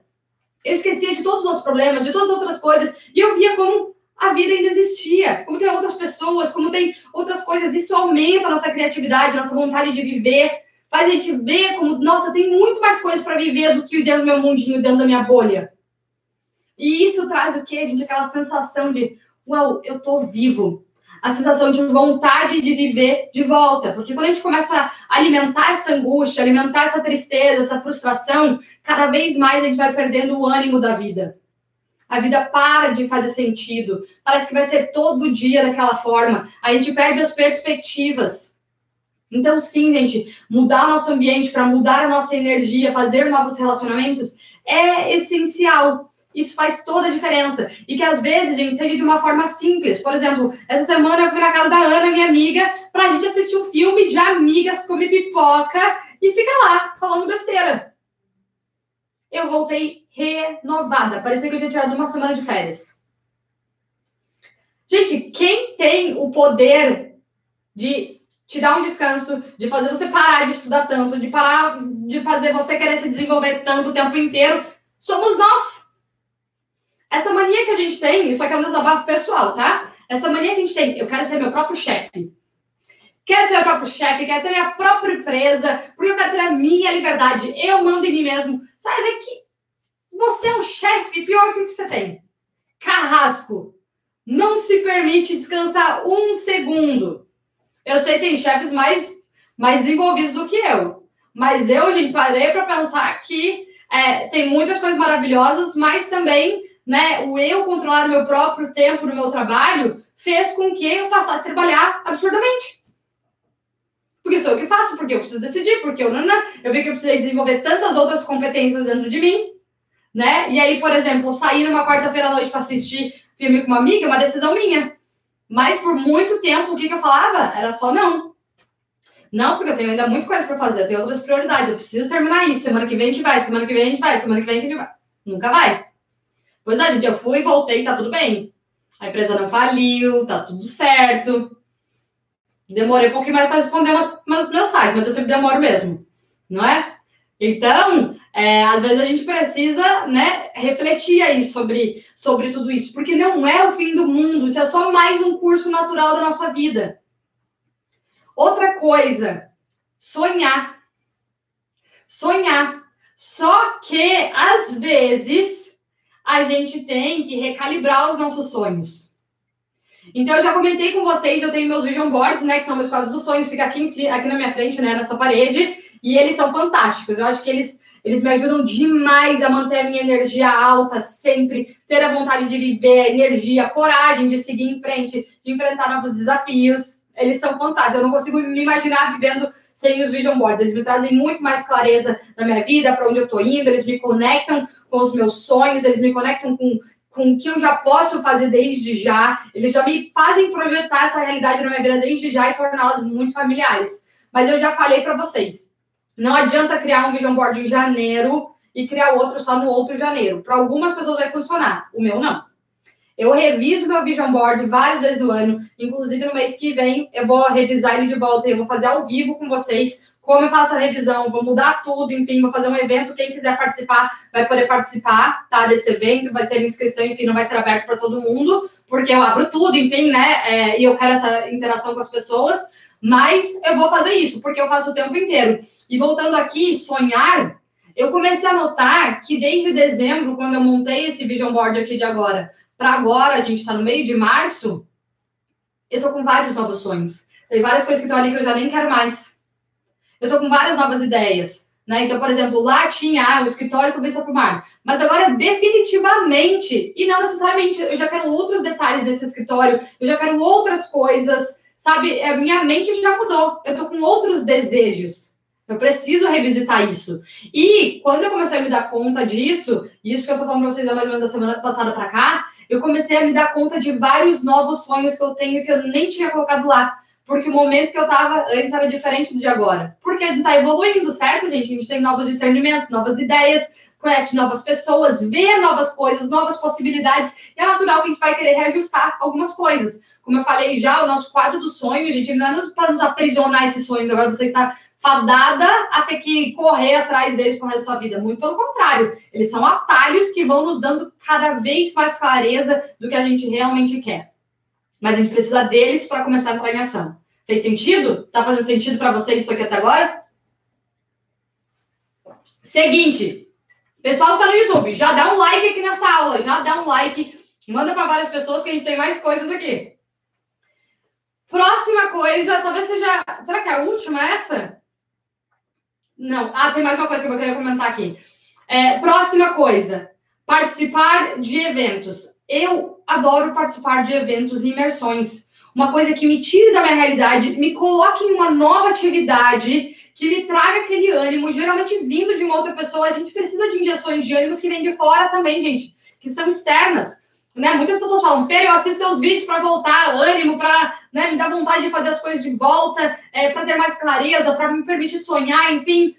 Speaker 1: eu esquecia de todos os outros problemas, de todas as outras coisas, e eu via como a vida ainda existia, como tem outras pessoas, como tem outras coisas. Isso aumenta a nossa criatividade, a nossa vontade de viver, faz a gente ver como, nossa, tem muito mais coisas para viver do que dentro do meu mundinho, dentro da minha bolha. E isso traz o quê, gente? Aquela sensação de, uau, eu tô vivo, a sensação de vontade de viver de volta. Porque quando a gente começa a alimentar essa angústia, alimentar essa tristeza, essa frustração, cada vez mais a gente vai perdendo o ânimo da vida. A vida para de fazer sentido. Parece que vai ser todo dia daquela forma. A gente perde as perspectivas. Então, sim, gente, mudar o nosso ambiente para mudar a nossa energia, fazer novos relacionamentos é essencial. Isso faz toda a diferença. E que às vezes, gente, seja de uma forma simples. Por exemplo, essa semana eu fui na casa da Ana, minha amiga, pra gente assistir um filme de amigas, comer pipoca e fica lá, falando besteira. Eu voltei renovada. Parecia que eu tinha tirado uma semana de férias. Gente, quem tem o poder de te dar um descanso, de fazer você parar de estudar tanto, de parar de fazer você querer se desenvolver tanto o tempo inteiro, somos nós. Essa mania que a gente tem, isso aqui é um desabafo pessoal, tá? Essa mania que a gente tem, eu quero ser meu próprio chefe. Quero ser meu próprio chefe, quero ter minha própria empresa, porque eu quero ter a minha liberdade. Eu mando em mim mesmo. Sabe que você é um chefe pior que o que você tem. Carrasco. Não se permite descansar um segundo. Eu sei que tem chefes mais, mais envolvidos do que eu. Mas eu, gente, parei para pensar que é, tem muitas coisas maravilhosas, mas também né, o eu controlar o meu próprio tempo no meu trabalho fez com que eu passasse a trabalhar absurdamente. Porque sou eu que faço, porque eu preciso decidir, porque eu não, não, eu vi que eu precisei desenvolver tantas outras competências dentro de mim, né? E aí, por exemplo, sair numa quarta-feira à noite para assistir filme com uma amiga é uma decisão minha. Mas por muito tempo, o que, que eu falava? Era só não. Não, porque eu tenho ainda muita coisa para fazer, eu tenho outras prioridades, eu preciso terminar isso. Semana que vem a gente vai, semana que vem a gente vai, semana que vem a gente vai. Nunca vai. Pois é, gente, eu fui, voltei, tá tudo bem. A empresa não faliu, tá tudo certo. Demorei um pouquinho mais para responder umas, umas mensagens, mas eu sempre demoro mesmo, não é? Então, é, às vezes a gente precisa né, refletir aí sobre, sobre tudo isso, porque não é o fim do mundo, isso é só mais um curso natural da nossa vida. Outra coisa, sonhar. Sonhar. Só que, às vezes, a gente tem que recalibrar os nossos sonhos. Então, eu já comentei com vocês, eu tenho meus vision boards, né, que são meus quadros dos sonhos, fica aqui, em, aqui na minha frente, né, nessa parede, e eles são fantásticos. Eu acho que eles eles me ajudam demais a manter a minha energia alta sempre, ter a vontade de viver, a energia, a coragem de seguir em frente, de enfrentar novos desafios. Eles são fantásticos. Eu não consigo me imaginar vivendo sem os vision boards. Eles me trazem muito mais clareza na minha vida, para onde eu estou indo, eles me conectam com os meus sonhos, eles me conectam com, com o que eu já posso fazer desde já. Eles já me fazem projetar essa realidade na minha vida desde já e torná-las muito familiares. Mas eu já falei para vocês, não adianta criar um vision board em janeiro e criar outro só no outro janeiro. Para algumas pessoas vai funcionar, o meu não. Eu reviso meu vision board várias vezes no ano, inclusive no mês que vem eu vou revisar ele de volta e eu vou fazer ao vivo com vocês como eu faço a revisão, vou mudar tudo, enfim, vou fazer um evento. Quem quiser participar vai poder participar, tá? Desse evento, vai ter inscrição, enfim, não vai ser aberto para todo mundo, porque eu abro tudo, enfim, né? É, e eu quero essa interação com as pessoas. Mas eu vou fazer isso, porque eu faço o tempo inteiro. E voltando aqui, sonhar, eu comecei a notar que desde dezembro, quando eu montei esse vision board aqui de agora, para agora, a gente está no meio de março, eu tô com vários novos sonhos. Tem várias coisas que estão ali que eu já nem quero mais. Eu tô com várias novas ideias. Né? Então, por exemplo, lá tinha ah, o escritório com para o mar. Mas agora, definitivamente, e não necessariamente, eu já quero outros detalhes desse escritório, eu já quero outras coisas sabe? A minha mente já mudou. Eu tô com outros desejos. Eu preciso revisitar isso. E quando eu comecei a me dar conta disso, isso que eu tô falando pra vocês há mais ou menos da semana passada para cá, eu comecei a me dar conta de vários novos sonhos que eu tenho que eu nem tinha colocado lá. Porque o momento que eu tava antes era diferente do de agora. Porque tá evoluindo, certo, gente? A gente tem novos discernimentos, novas ideias, conhece novas pessoas, vê novas coisas, novas possibilidades. E é natural que a gente vai querer reajustar algumas coisas. Como eu falei já, o nosso quadro do sonho, gente, não é para nos aprisionar esses sonhos. Agora você está fadada a ter que correr atrás deles por resto da sua vida. Muito pelo contrário, eles são atalhos que vão nos dando cada vez mais clareza do que a gente realmente quer. Mas a gente precisa deles para começar a entrar em ação. Fez sentido? Tá fazendo sentido para vocês isso aqui até agora? Seguinte, pessoal que tá no YouTube, já dá um like aqui nessa aula, já dá um like, manda para várias pessoas que a gente tem mais coisas aqui. Próxima coisa, talvez seja. Será que é a última essa? Não. Ah, tem mais uma coisa que eu queria comentar aqui. É, próxima coisa: participar de eventos. Eu adoro participar de eventos e imersões. Uma coisa que me tire da minha realidade, me coloque em uma nova atividade, que me traga aquele ânimo, geralmente vindo de uma outra pessoa. A gente precisa de injeções de ânimos que vêm de fora também, gente. que são externas. Né? Muitas pessoas falam, Fer, eu assisto teus vídeos para voltar, ânimo, para né, me dar vontade de fazer as coisas de volta, é, para ter mais clareza, para me permitir sonhar, enfim.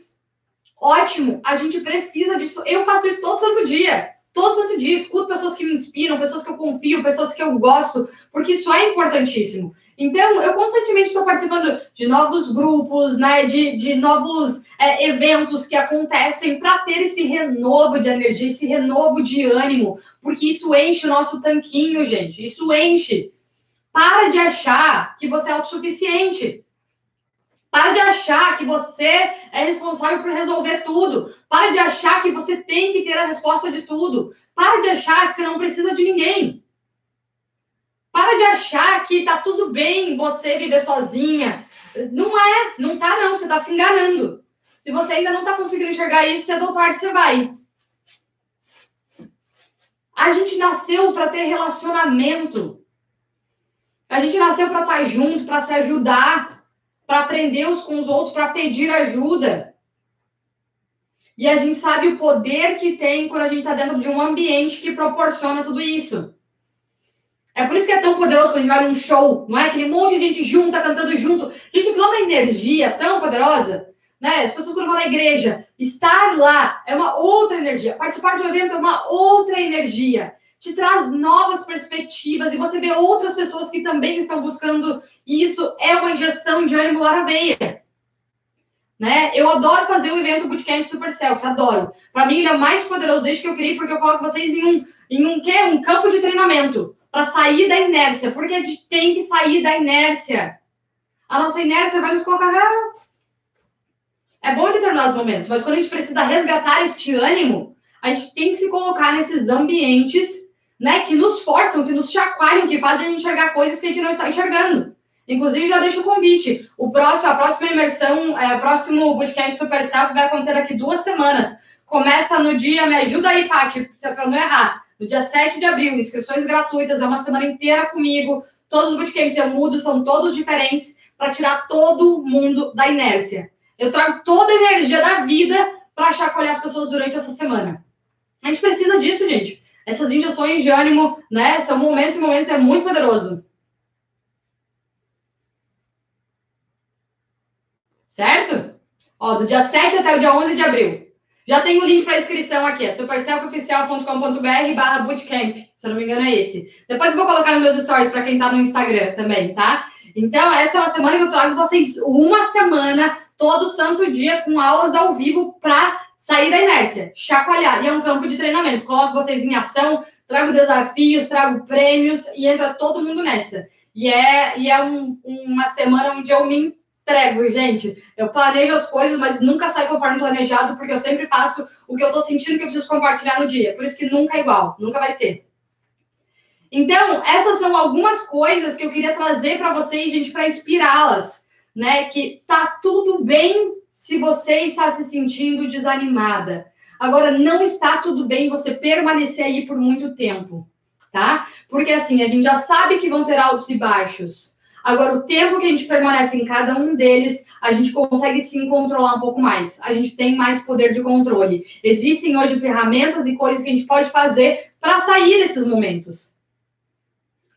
Speaker 1: Ótimo, a gente precisa disso. Eu faço isso todo santo dia. Todo santo dia, escuto pessoas que me inspiram, pessoas que eu confio, pessoas que eu gosto, porque isso é importantíssimo. Então, eu constantemente estou participando de novos grupos, né, de, de novos é, eventos que acontecem para ter esse renovo de energia, esse renovo de ânimo, porque isso enche o nosso tanquinho, gente. Isso enche. Para de achar que você é autossuficiente. Para de achar que você é responsável por resolver tudo. Para de achar que você tem que ter a resposta de tudo. Para de achar que você não precisa de ninguém. Para de achar que tá tudo bem você viver sozinha. Não é, não tá não, você tá se enganando. Se você ainda não tá conseguindo enxergar isso, cedo ou tarde você vai. A gente nasceu para ter relacionamento. A gente nasceu para estar tá junto, para se ajudar, para aprender uns com os outros, para pedir ajuda. E a gente sabe o poder que tem quando a gente está dentro de um ambiente que proporciona tudo isso. É por isso que é tão poderoso quando a gente vai num show, não é? Aquele monte de gente junta, cantando junto. Gente, aquilo é uma energia tão poderosa, né? As pessoas quando vão na igreja, estar lá é uma outra energia. Participar de um evento é uma outra energia. Te traz novas perspectivas e você vê outras pessoas que também estão buscando isso. É uma injeção de ânimo lá na veia. Né? Eu adoro fazer o evento Bootcamp Super Self, adoro. Para mim, ele é mais poderoso desde que eu criei, porque eu coloco vocês em um, em um, quê? um campo de treinamento para sair da inércia, porque a gente tem que sair da inércia. A nossa inércia vai nos colocar. Ah, é bom em determinados momentos, mas quando a gente precisa resgatar este ânimo, a gente tem que se colocar nesses ambientes né, que nos forçam, que nos chacoalham, que fazem a gente enxergar coisas que a gente não está enxergando. Inclusive, já deixo o convite. O próximo, a próxima imersão, é, o próximo Bootcamp Super Self vai acontecer daqui duas semanas. Começa no dia, me ajuda aí, Paty, para não errar no dia 7 de abril, inscrições gratuitas, é uma semana inteira comigo. Todos os bootcamps eu mudo, são todos diferentes, para tirar todo mundo da inércia. Eu trago toda a energia da vida para chacoalhar as pessoas durante essa semana. A gente precisa disso, gente. Essas injeções de ânimo, né? São momentos e momentos, é muito poderoso. Certo? Ó, do dia 7 até o dia 11 de abril. Já tem o link para inscrição aqui, é superselfoficial.com.br barra bootcamp, se eu não me engano é esse. Depois eu vou colocar nos meus stories para quem está no Instagram também, tá? Então, essa é uma semana que eu trago vocês uma semana, todo santo dia, com aulas ao vivo para sair da inércia, chacoalhar. E é um campo de treinamento. Coloco vocês em ação, trago desafios, trago prêmios e entra todo mundo nessa. E é, e é um, uma semana onde eu me entrego, gente. Eu planejo as coisas, mas nunca sai conforme planejado, porque eu sempre faço o que eu tô sentindo que eu preciso compartilhar no dia. Por isso que nunca é igual, nunca vai ser. Então, essas são algumas coisas que eu queria trazer para vocês, gente, para inspirá-las, né? Que tá tudo bem se você está se sentindo desanimada. Agora, não está tudo bem você permanecer aí por muito tempo, tá? Porque assim, a gente já sabe que vão ter altos e baixos. Agora, o tempo que a gente permanece em cada um deles, a gente consegue sim controlar um pouco mais. A gente tem mais poder de controle. Existem hoje ferramentas e coisas que a gente pode fazer para sair desses momentos.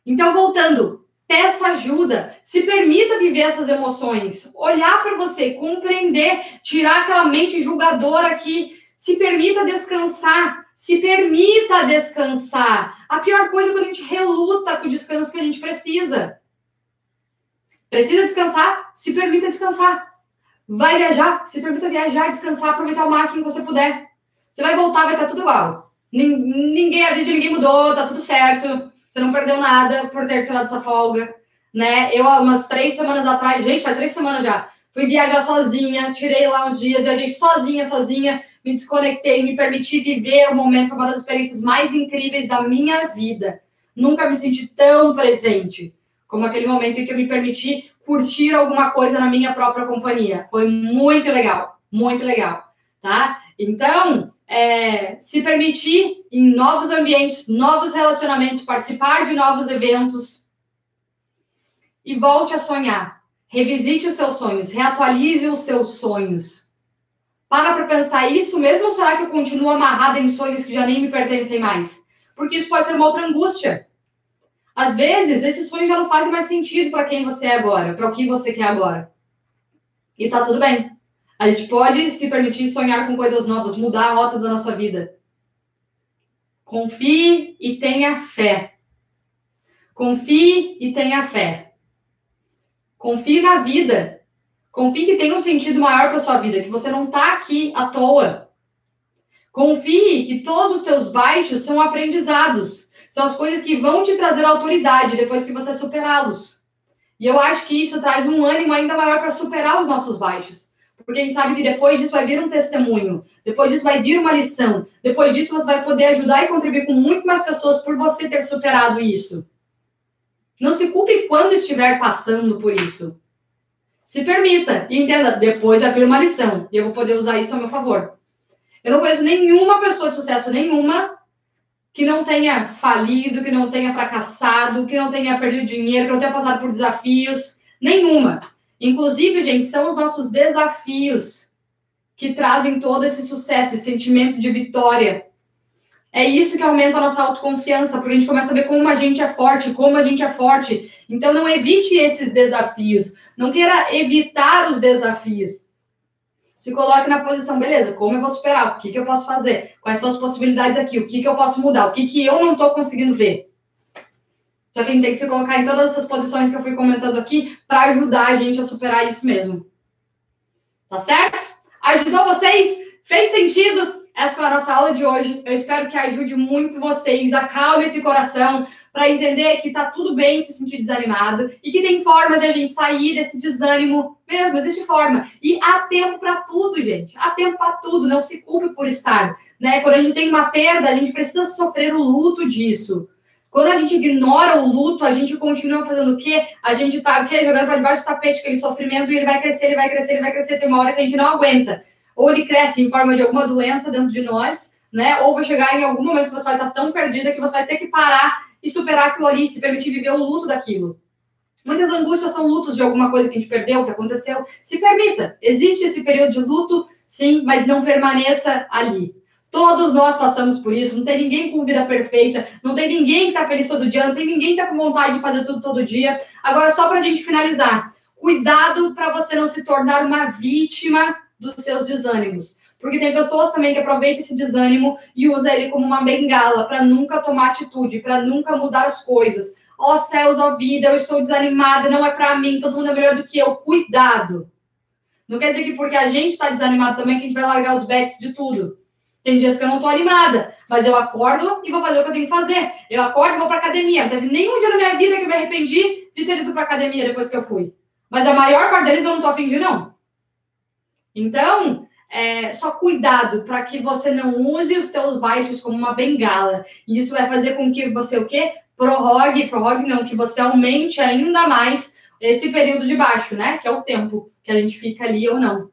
Speaker 1: Então, voltando, peça ajuda, se permita viver essas emoções, olhar para você, compreender, tirar aquela mente julgadora que se permita descansar, se permita descansar. A pior coisa é quando a gente reluta com o descanso que a gente precisa. Precisa descansar? Se permita descansar. Vai viajar? Se permita viajar, descansar, aproveitar o máximo que você puder. Você vai voltar, vai estar tudo igual. Ninguém, a vida de ninguém mudou, tá tudo certo. Você não perdeu nada por ter tirado sua folga, né? Eu, umas três semanas atrás, gente, faz três semanas já, fui viajar sozinha, tirei lá uns dias, viajei sozinha, sozinha, me desconectei, me permiti viver o momento, foi uma das experiências mais incríveis da minha vida. Nunca me senti tão presente como aquele momento em que eu me permiti curtir alguma coisa na minha própria companhia. Foi muito legal, muito legal, tá? Então, é, se permitir em novos ambientes, novos relacionamentos, participar de novos eventos e volte a sonhar. Revisite os seus sonhos, reatualize os seus sonhos. Para para pensar isso mesmo ou será que eu continuo amarrada em sonhos que já nem me pertencem mais? porque isso pode ser uma outra angústia. Às vezes, esses sonhos já não fazem mais sentido para quem você é agora, para o que você quer agora. E tá tudo bem. A gente pode se permitir sonhar com coisas novas, mudar a rota da nossa vida. Confie e tenha fé. Confie e tenha fé. Confie na vida. Confie que tem um sentido maior para sua vida, que você não está aqui à toa. Confie que todos os teus baixos são aprendizados. São as coisas que vão te trazer autoridade depois que você superá-los. E eu acho que isso traz um ânimo ainda maior para superar os nossos baixos. Porque a gente sabe que depois disso vai vir um testemunho, depois disso vai vir uma lição, depois disso você vai poder ajudar e contribuir com muito mais pessoas por você ter superado isso. Não se culpe quando estiver passando por isso. Se permita e entenda, depois vai vir uma lição e eu vou poder usar isso a meu favor. Eu não conheço nenhuma pessoa de sucesso, nenhuma, que não tenha falido, que não tenha fracassado, que não tenha perdido dinheiro, que não tenha passado por desafios. Nenhuma. Inclusive, gente, são os nossos desafios que trazem todo esse sucesso, esse sentimento de vitória. É isso que aumenta a nossa autoconfiança, porque a gente começa a ver como a gente é forte, como a gente é forte. Então, não evite esses desafios. Não queira evitar os desafios. Se coloque na posição, beleza, como eu vou superar? O que, que eu posso fazer? Quais são as possibilidades aqui? O que, que eu posso mudar? O que, que eu não estou conseguindo ver? Só que a gente tem que se colocar em todas essas posições que eu fui comentando aqui para ajudar a gente a superar isso mesmo. Tá certo? Ajudou vocês? Fez sentido? Essa foi a nossa aula de hoje. Eu espero que ajude muito vocês. Acalme esse coração para entender que tá tudo bem se sentir desanimado e que tem formas de a gente sair desse desânimo mesmo, existe forma. E há tempo para tudo, gente. Há tempo para tudo, não se culpe por estar, né? Quando a gente tem uma perda, a gente precisa sofrer o luto disso. Quando a gente ignora o luto, a gente continua fazendo o quê? A gente tá o quê? jogando para debaixo do tapete aquele sofrimento e ele vai crescer, ele vai crescer, ele vai crescer, tem uma hora que a gente não aguenta. Ou ele cresce em forma de alguma doença dentro de nós, né? Ou vai chegar em algum momento que você vai estar tão perdida que você vai ter que parar e superar aquilo ali, se permitir viver o luto daquilo. Muitas angústias são lutos de alguma coisa que a gente perdeu, que aconteceu. Se permita. Existe esse período de luto, sim, mas não permaneça ali. Todos nós passamos por isso. Não tem ninguém com vida perfeita. Não tem ninguém que está feliz todo dia. Não tem ninguém que está com vontade de fazer tudo todo dia. Agora, só para a gente finalizar. Cuidado para você não se tornar uma vítima dos seus desânimos. Porque tem pessoas também que aproveitam esse desânimo e usam ele como uma bengala para nunca tomar atitude, para nunca mudar as coisas. Ó oh, céus, ó oh, vida, eu estou desanimada, não é para mim, todo mundo é melhor do que eu. Cuidado! Não quer dizer que porque a gente está desanimado também que a gente vai largar os bets de tudo. Tem dias que eu não estou animada, mas eu acordo e vou fazer o que eu tenho que fazer. Eu acordo e vou para academia. Não teve nenhum dia na minha vida que eu me arrependi de ter ido para academia depois que eu fui. Mas a maior parte deles eu não estou afim de, não. Então, é, só cuidado para que você não use os seus baixos como uma bengala. E isso vai fazer com que você o quê? Prorrogue, prorrogue não, que você aumente ainda mais esse período de baixo, né? Que é o tempo que a gente fica ali ou não.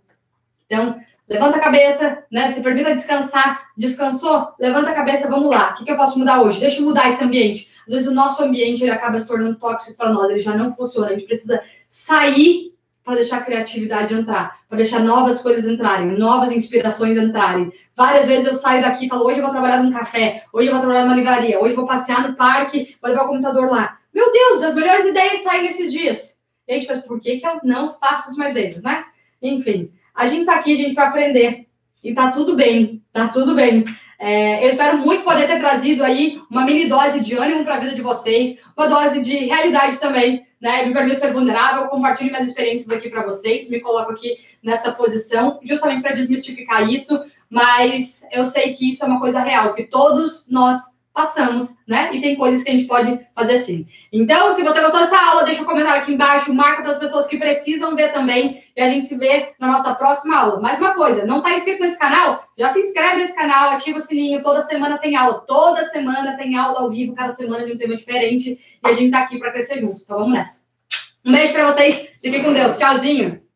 Speaker 1: Então, levanta a cabeça, né? Se permita descansar. Descansou? Levanta a cabeça, vamos lá. O que, que eu posso mudar hoje? Deixa eu mudar esse ambiente. Às vezes o nosso ambiente ele acaba se tornando tóxico para nós, ele já não funciona. A gente precisa sair para deixar a criatividade entrar, para deixar novas coisas entrarem, novas inspirações entrarem. Várias vezes eu saio daqui e falo, hoje eu vou trabalhar num café, hoje eu vou trabalhar numa livraria, hoje eu vou passear no parque, vou levar o computador lá. Meu Deus, as melhores ideias saem nesses dias. E gente faz, por que, que eu não faço isso mais vezes, né? Enfim, a gente tá aqui, gente, para aprender. E tá tudo bem, tá tudo bem. É, eu espero muito poder ter trazido aí uma mini dose de ânimo para a vida de vocês, uma dose de realidade também, né? Me permito ser vulnerável, compartilho minhas experiências aqui para vocês, me coloco aqui nessa posição, justamente para desmistificar isso, mas eu sei que isso é uma coisa real, que todos nós passamos, né? E tem coisas que a gente pode fazer assim. Então, se você gostou dessa aula, deixa um comentário aqui embaixo, marca das pessoas que precisam ver também, e a gente se vê na nossa próxima aula. Mais uma coisa, não está inscrito nesse canal? Já se inscreve nesse canal, ativa o sininho, toda semana tem aula, toda semana tem aula ao vivo, cada semana de um tema diferente, e a gente está aqui para crescer junto. Então vamos nessa. Um beijo para vocês, fiquem com Deus, tchauzinho!